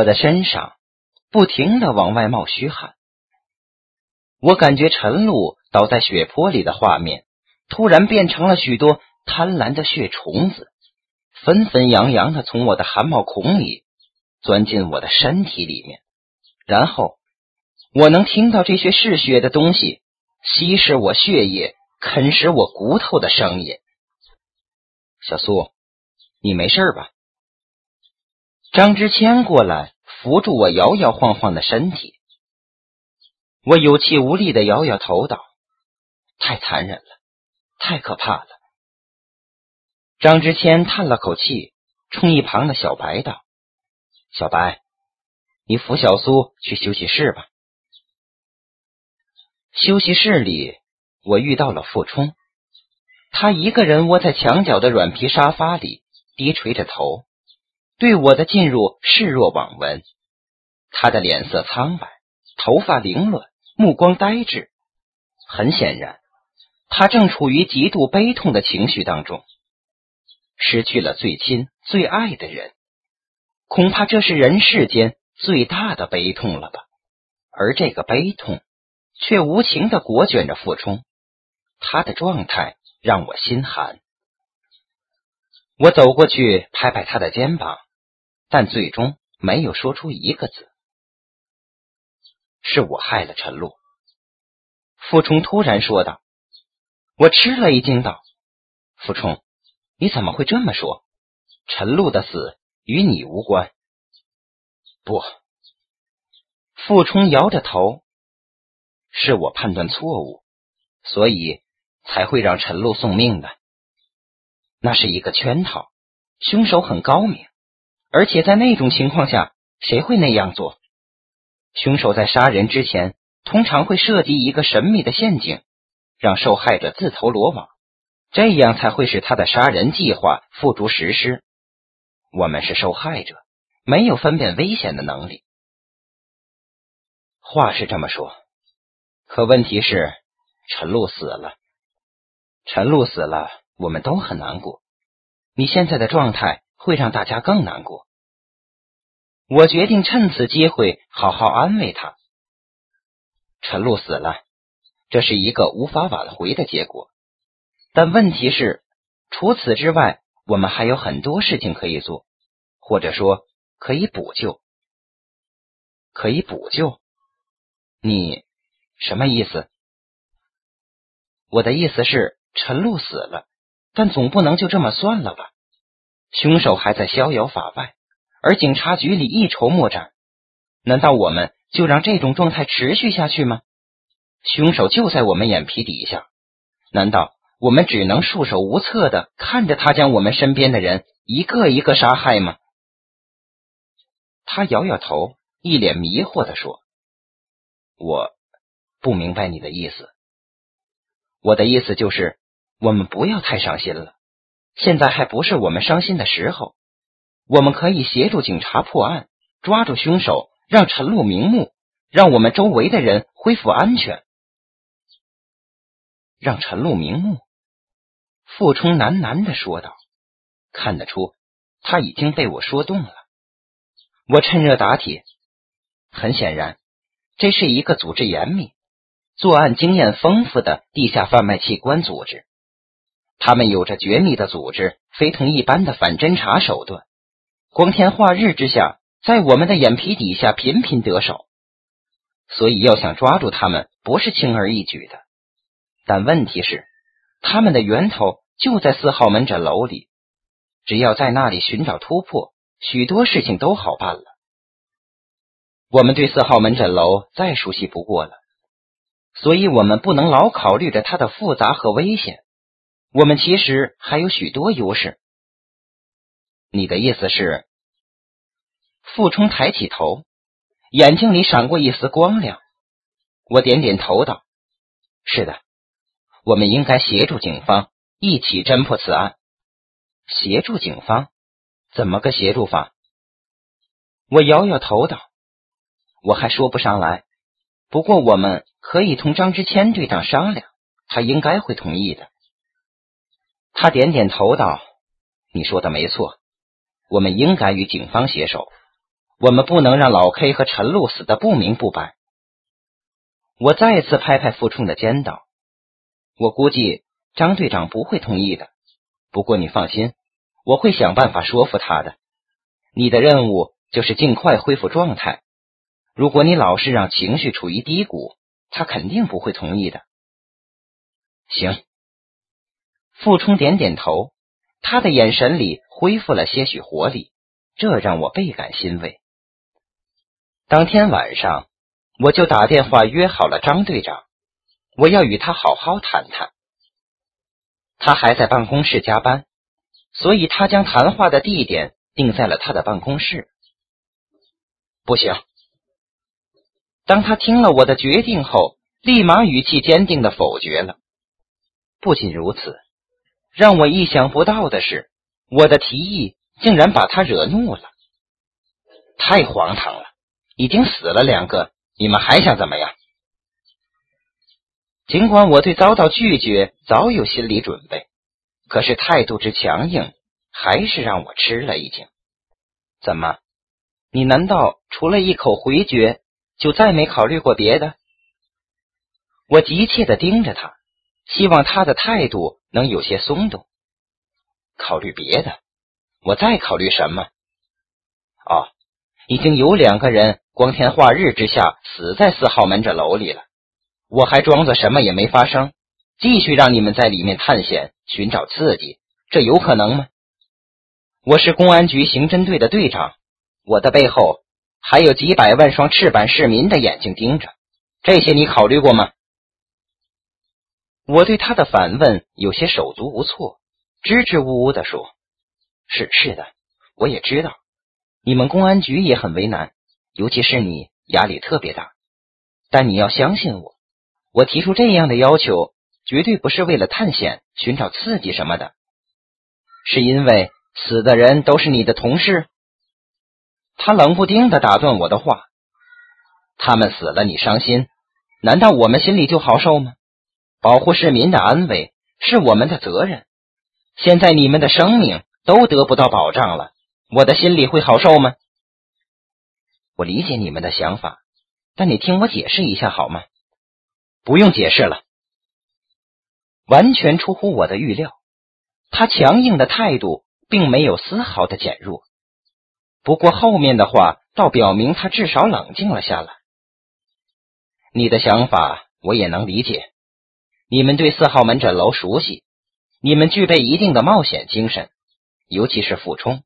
我的身上不停的往外冒虚汗，我感觉陈露倒在血泊里的画面，突然变成了许多贪婪的血虫子，纷纷扬扬的从我的汗毛孔里钻进我的身体里面，然后我能听到这些嗜血的东西吸食我血液、啃食我骨头的声音。小苏，你没事吧？张之谦过来扶住我摇摇晃晃的身体，我有气无力的摇摇头道：“太残忍了，太可怕了。”张之谦叹了口气，冲一旁的小白道：“小白，你扶小苏去休息室吧。”休息室里，我遇到了傅冲，他一个人窝在墙角的软皮沙发里，低垂着头。对我的进入视若罔闻，他的脸色苍白，头发凌乱，目光呆滞。很显然，他正处于极度悲痛的情绪当中，失去了最亲最爱的人，恐怕这是人世间最大的悲痛了吧？而这个悲痛却无情的裹卷着傅冲，他的状态让我心寒。我走过去，拍拍他的肩膀。但最终没有说出一个字。是我害了陈露。傅冲突然说道。我吃了一惊，道：“傅冲，你怎么会这么说？陈露的死与你无关。”不。傅冲摇着头。是我判断错误，所以才会让陈露送命的。那是一个圈套，凶手很高明。而且在那种情况下，谁会那样做？凶手在杀人之前，通常会设计一个神秘的陷阱，让受害者自投罗网，这样才会使他的杀人计划付诸实施。我们是受害者，没有分辨危险的能力。话是这么说，可问题是陈露死了。陈露死了，我们都很难过。你现在的状态。会让大家更难过。我决定趁此机会好好安慰他。陈露死了，这是一个无法挽回的结果。但问题是，除此之外，我们还有很多事情可以做，或者说可以补救。可以补救？你什么意思？我的意思是，陈露死了，但总不能就这么算了吧？凶手还在逍遥法外，而警察局里一筹莫展。难道我们就让这种状态持续下去吗？凶手就在我们眼皮底下，难道我们只能束手无策的看着他将我们身边的人一个一个杀害吗？他摇摇头，一脸迷惑的说：“我不明白你的意思。我的意思就是，我们不要太伤心了。”现在还不是我们伤心的时候，我们可以协助警察破案，抓住凶手，让陈露瞑目，让我们周围的人恢复安全。让陈露瞑目，傅冲喃喃的说道。看得出他已经被我说动了。我趁热打铁，很显然，这是一个组织严密、作案经验丰富的地下贩卖器官组织。他们有着绝密的组织，非同一般的反侦查手段，光天化日之下，在我们的眼皮底下频频得手，所以要想抓住他们不是轻而易举的。但问题是，他们的源头就在四号门诊楼里，只要在那里寻找突破，许多事情都好办了。我们对四号门诊楼再熟悉不过了，所以我们不能老考虑着它的复杂和危险。我们其实还有许多优势。你的意思是？傅冲抬起头，眼睛里闪过一丝光亮。我点点头道：“是的，我们应该协助警方一起侦破此案。协助警方？怎么个协助法？”我摇摇头道：“我还说不上来。不过我们可以同张之谦队长商量，他应该会同意的。”他点点头道：“你说的没错，我们应该与警方携手。我们不能让老 K 和陈露死的不明不白。我再次拍拍傅冲的肩道：“我估计张队长不会同意的，不过你放心，我会想办法说服他的。你的任务就是尽快恢复状态。如果你老是让情绪处于低谷，他肯定不会同意的。”行。傅冲点点头，他的眼神里恢复了些许活力，这让我倍感欣慰。当天晚上，我就打电话约好了张队长，我要与他好好谈谈。他还在办公室加班，所以他将谈话的地点定在了他的办公室。不行！当他听了我的决定后，立马语气坚定的否决了。不仅如此，让我意想不到的是，我的提议竟然把他惹怒了。太荒唐了！已经死了两个，你们还想怎么样？尽管我对遭到拒绝早有心理准备，可是态度之强硬，还是让我吃了一惊。怎么，你难道除了一口回绝，就再没考虑过别的？我急切的盯着他，希望他的态度能有些松动。考虑别的？我再考虑什么？哦，已经有两个人。光天化日之下死在四号门这楼里了，我还装作什么也没发生，继续让你们在里面探险寻找刺激，这有可能吗？我是公安局刑侦队的队长，我的背后还有几百万双赤坂市民的眼睛盯着，这些你考虑过吗？我对他的反问有些手足无措，支支吾吾的说：“是是的，我也知道，你们公安局也很为难。”尤其是你压力特别大，但你要相信我，我提出这样的要求绝对不是为了探险、寻找刺激什么的，是因为死的人都是你的同事。他冷不丁的打断我的话：“他们死了，你伤心，难道我们心里就好受吗？保护市民的安危是我们的责任。现在你们的生命都得不到保障了，我的心里会好受吗？”我理解你们的想法，但你听我解释一下好吗？不用解释了，完全出乎我的预料。他强硬的态度并没有丝毫的减弱，不过后面的话倒表明他至少冷静了下来。你的想法我也能理解，你们对四号门诊楼熟悉，你们具备一定的冒险精神，尤其是傅冲，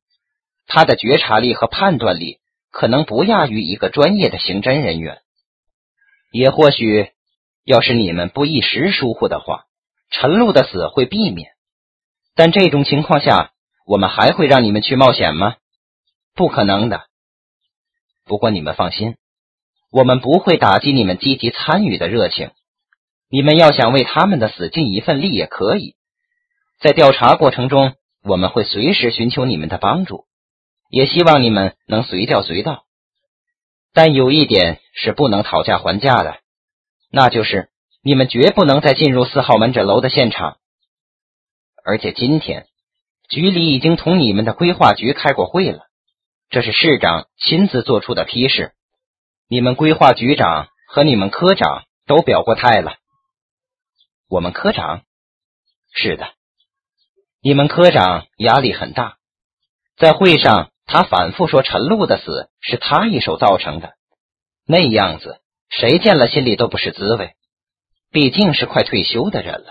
他的觉察力和判断力。可能不亚于一个专业的刑侦人员，也或许，要是你们不一时疏忽的话，陈露的死会避免。但这种情况下，我们还会让你们去冒险吗？不可能的。不过你们放心，我们不会打击你们积极参与的热情。你们要想为他们的死尽一份力也可以，在调查过程中，我们会随时寻求你们的帮助。也希望你们能随叫随到，但有一点是不能讨价还价的，那就是你们绝不能再进入四号门诊楼的现场。而且今天局里已经同你们的规划局开过会了，这是市长亲自做出的批示，你们规划局长和你们科长都表过态了。我们科长是的，你们科长压力很大，在会上。他反复说：“陈露的死是他一手造成的，那样子谁见了心里都不是滋味。毕竟是快退休的人了，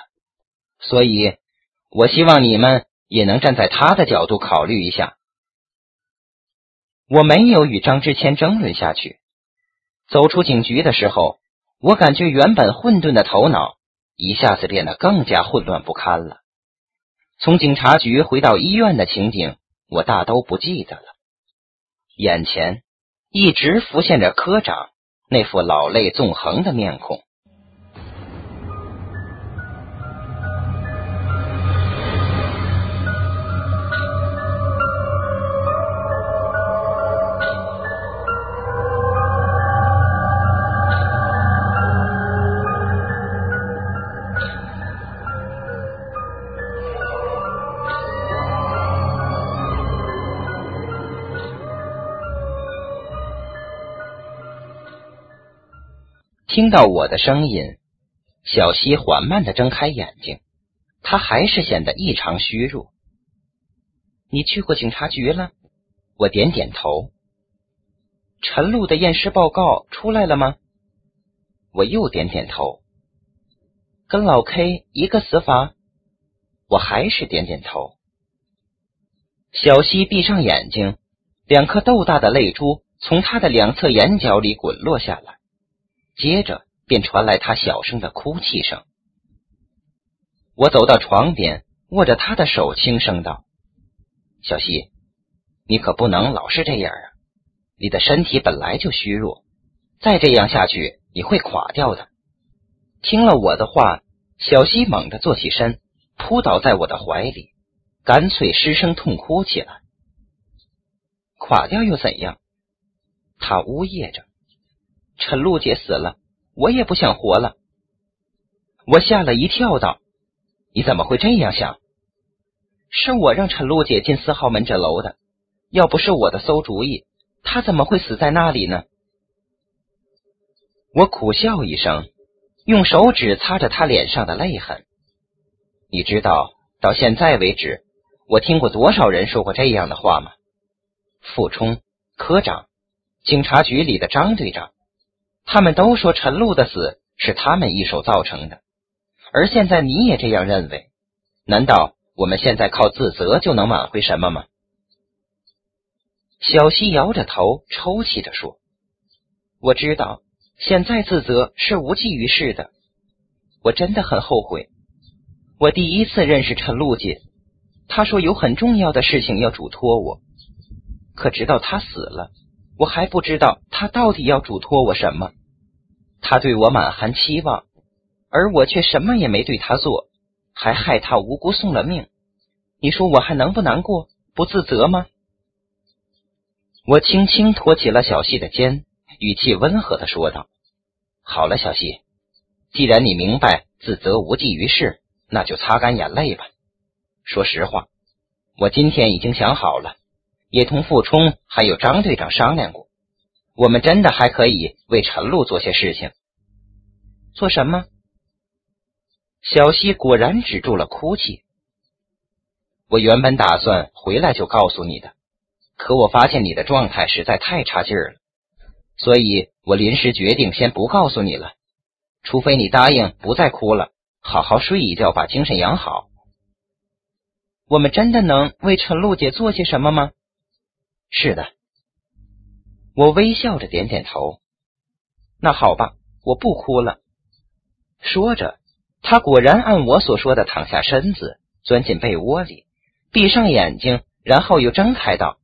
所以我希望你们也能站在他的角度考虑一下。”我没有与张之谦争论下去。走出警局的时候，我感觉原本混沌的头脑一下子变得更加混乱不堪了。从警察局回到医院的情景。我大都不记得了，眼前一直浮现着科长那副老泪纵横的面孔。听到我的声音，小溪缓慢的睁开眼睛，他还是显得异常虚弱。你去过警察局了？我点点头。陈露的验尸报告出来了吗？我又点点头。跟老 K 一个死法？我还是点点头。小西闭上眼睛，两颗豆大的泪珠从他的两侧眼角里滚落下来，接着便传来他小声的哭泣声。我走到床边，握着他的手，轻声道：“小西，你可不能老是这样啊！你的身体本来就虚弱，再这样下去，你会垮掉的。”听了我的话，小西猛地坐起身，扑倒在我的怀里，干脆失声痛哭起来。垮掉又怎样？他呜咽着：“陈露姐死了，我也不想活了。”我吓了一跳，道：“你怎么会这样想？是我让陈露姐进四号门诊楼的，要不是我的馊主意，她怎么会死在那里呢？”我苦笑一声。用手指擦着她脸上的泪痕。你知道到现在为止，我听过多少人说过这样的话吗？傅冲科长、警察局里的张队长，他们都说陈露的死是他们一手造成的。而现在你也这样认为？难道我们现在靠自责就能挽回什么吗？小西摇着头，抽泣着说：“我知道。”现在自责是无济于事的，我真的很后悔。我第一次认识陈露姐，她说有很重要的事情要嘱托我，可直到她死了，我还不知道他到底要嘱托我什么。他对我满含期望，而我却什么也没对他做，还害他无辜送了命。你说我还能不难过、不自责吗？我轻轻托起了小溪的肩，语气温和的说道。好了，小西，既然你明白自责无济于事，那就擦干眼泪吧。说实话，我今天已经想好了，也同傅冲还有张队长商量过，我们真的还可以为陈露做些事情。做什么？小溪果然止住了哭泣。我原本打算回来就告诉你的，可我发现你的状态实在太差劲了。所以我临时决定先不告诉你了，除非你答应不再哭了，好好睡一觉，把精神养好。我们真的能为陈露姐做些什么吗？是的，我微笑着点点头。那好吧，我不哭了。说着，他果然按我所说的躺下身子，钻进被窝里，闭上眼睛，然后又睁开道：“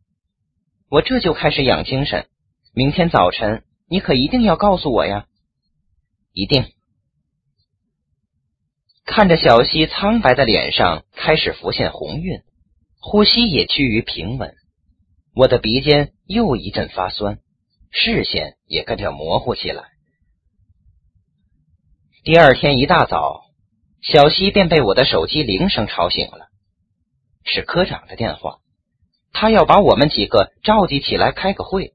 我这就开始养精神。”明天早晨，你可一定要告诉我呀！一定。看着小溪苍白的脸上开始浮现红晕，呼吸也趋于平稳，我的鼻尖又一阵发酸，视线也跟着模糊起来。第二天一大早，小溪便被我的手机铃声吵醒了，是科长的电话，他要把我们几个召集起来开个会。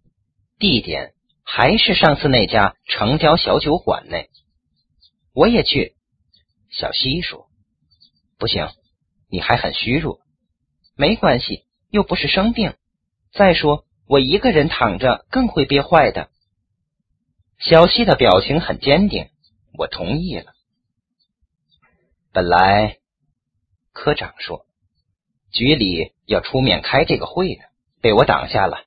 地点还是上次那家城郊小酒馆内，我也去。小西说：“不行，你还很虚弱。没关系，又不是生病。再说我一个人躺着更会憋坏的。”小西的表情很坚定，我同意了。本来科长说局里要出面开这个会的，被我挡下了。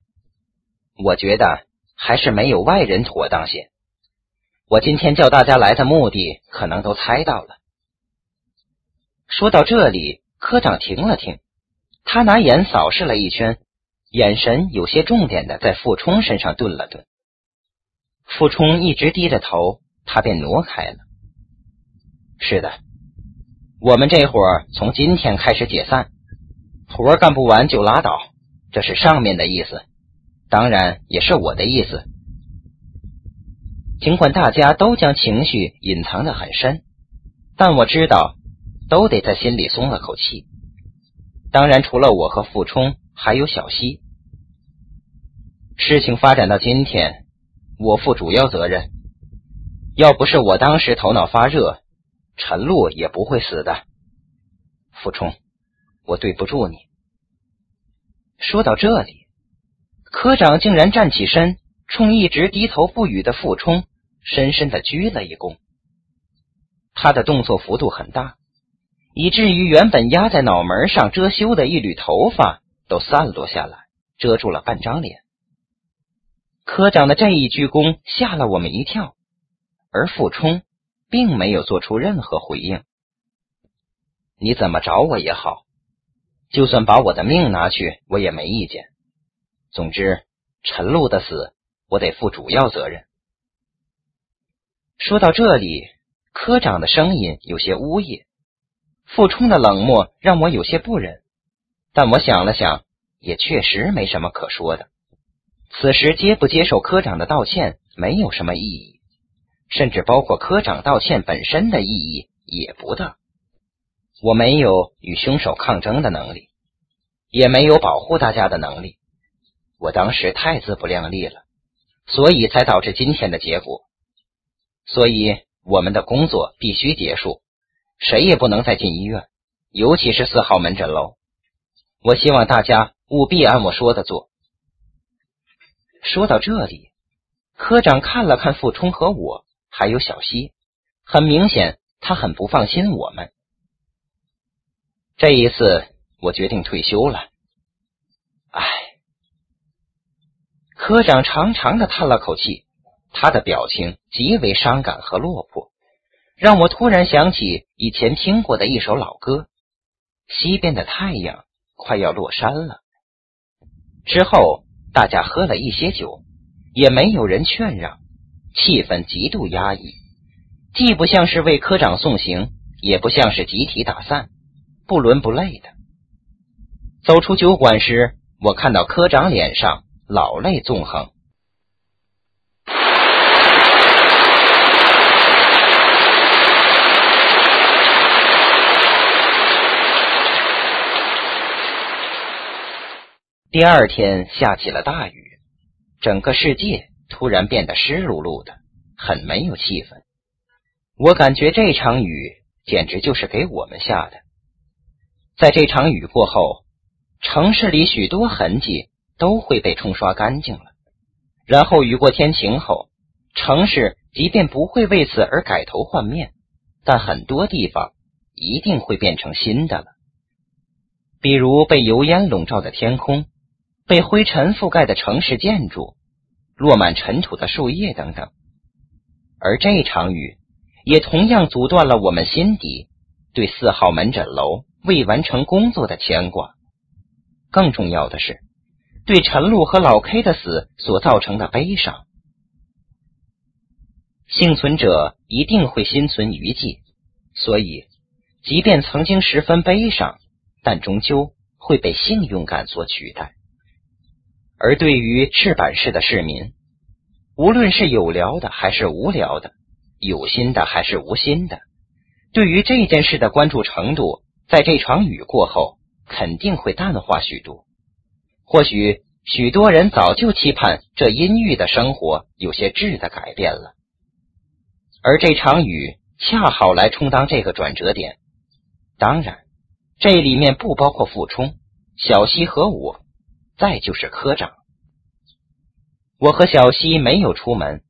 我觉得还是没有外人妥当些。我今天叫大家来的目的，可能都猜到了。说到这里，科长停了停，他拿眼扫视了一圈，眼神有些重点的在傅冲身上顿了顿。傅冲一直低着头，他便挪开了。是的，我们这会儿从今天开始解散，活干不完就拉倒，这是上面的意思。当然也是我的意思。尽管大家都将情绪隐藏的很深，但我知道都得在心里松了口气。当然，除了我和傅冲，还有小溪。事情发展到今天，我负主要责任。要不是我当时头脑发热，陈露也不会死的。傅冲，我对不住你。说到这里，科长竟然站起身，冲一直低头不语的傅冲深深的鞠了一躬。他的动作幅度很大，以至于原本压在脑门上遮羞的一缕头发都散落下来，遮住了半张脸。科长的这一鞠躬吓了我们一跳，而傅冲并没有做出任何回应。你怎么找我也好，就算把我的命拿去，我也没意见。总之，陈露的死，我得负主要责任。说到这里。科长的声音有些呜咽，傅冲的冷漠让我有些不忍，但我想了想，也确实没什么可说的。此时接不接受科长的道歉没有什么意义，甚至包括科长道歉本身的意义也不大。我没有与凶手抗争的能力，也没有保护大家的能力。我当时太自不量力了，所以才导致今天的结果。所以。我们的工作必须结束，谁也不能再进医院，尤其是四号门诊楼。我希望大家务必按我说的做。说到这里，科长看了看傅冲和我，还有小溪，很明显他很不放心我们。这一次，我决定退休了。唉，科长长长的叹了口气。他的表情极为伤感和落魄，让我突然想起以前听过的一首老歌：“西边的太阳快要落山了。”之后，大家喝了一些酒，也没有人劝让，气氛极度压抑，既不像是为科长送行，也不像是集体打散，不伦不类的。走出酒馆时，我看到科长脸上老泪纵横。第二天下起了大雨，整个世界突然变得湿漉漉的，很没有气氛。我感觉这场雨简直就是给我们下的。在这场雨过后，城市里许多痕迹都会被冲刷干净了。然后雨过天晴后，城市即便不会为此而改头换面，但很多地方一定会变成新的了。比如被油烟笼罩的天空。被灰尘覆盖的城市建筑，落满尘土的树叶等等，而这场雨也同样阻断了我们心底对四号门诊楼未完成工作的牵挂。更重要的是，对陈露和老 K 的死所造成的悲伤。幸存者一定会心存余悸，所以即便曾经十分悲伤，但终究会被信用感所取代。而对于赤坂市的市民，无论是有聊的还是无聊的，有心的还是无心的，对于这件事的关注程度，在这场雨过后肯定会淡化许多。或许许多人早就期盼这阴郁的生活有些质的改变了，而这场雨恰好来充当这个转折点。当然，这里面不包括傅冲、小西和我。再就是科长，我和小西没有出门，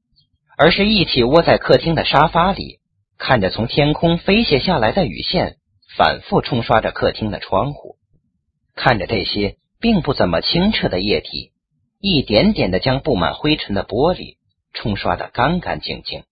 而是一起窝在客厅的沙发里，看着从天空飞泻下来的雨线，反复冲刷着客厅的窗户，看着这些并不怎么清澈的液体，一点点的将布满灰尘的玻璃冲刷的干干净净。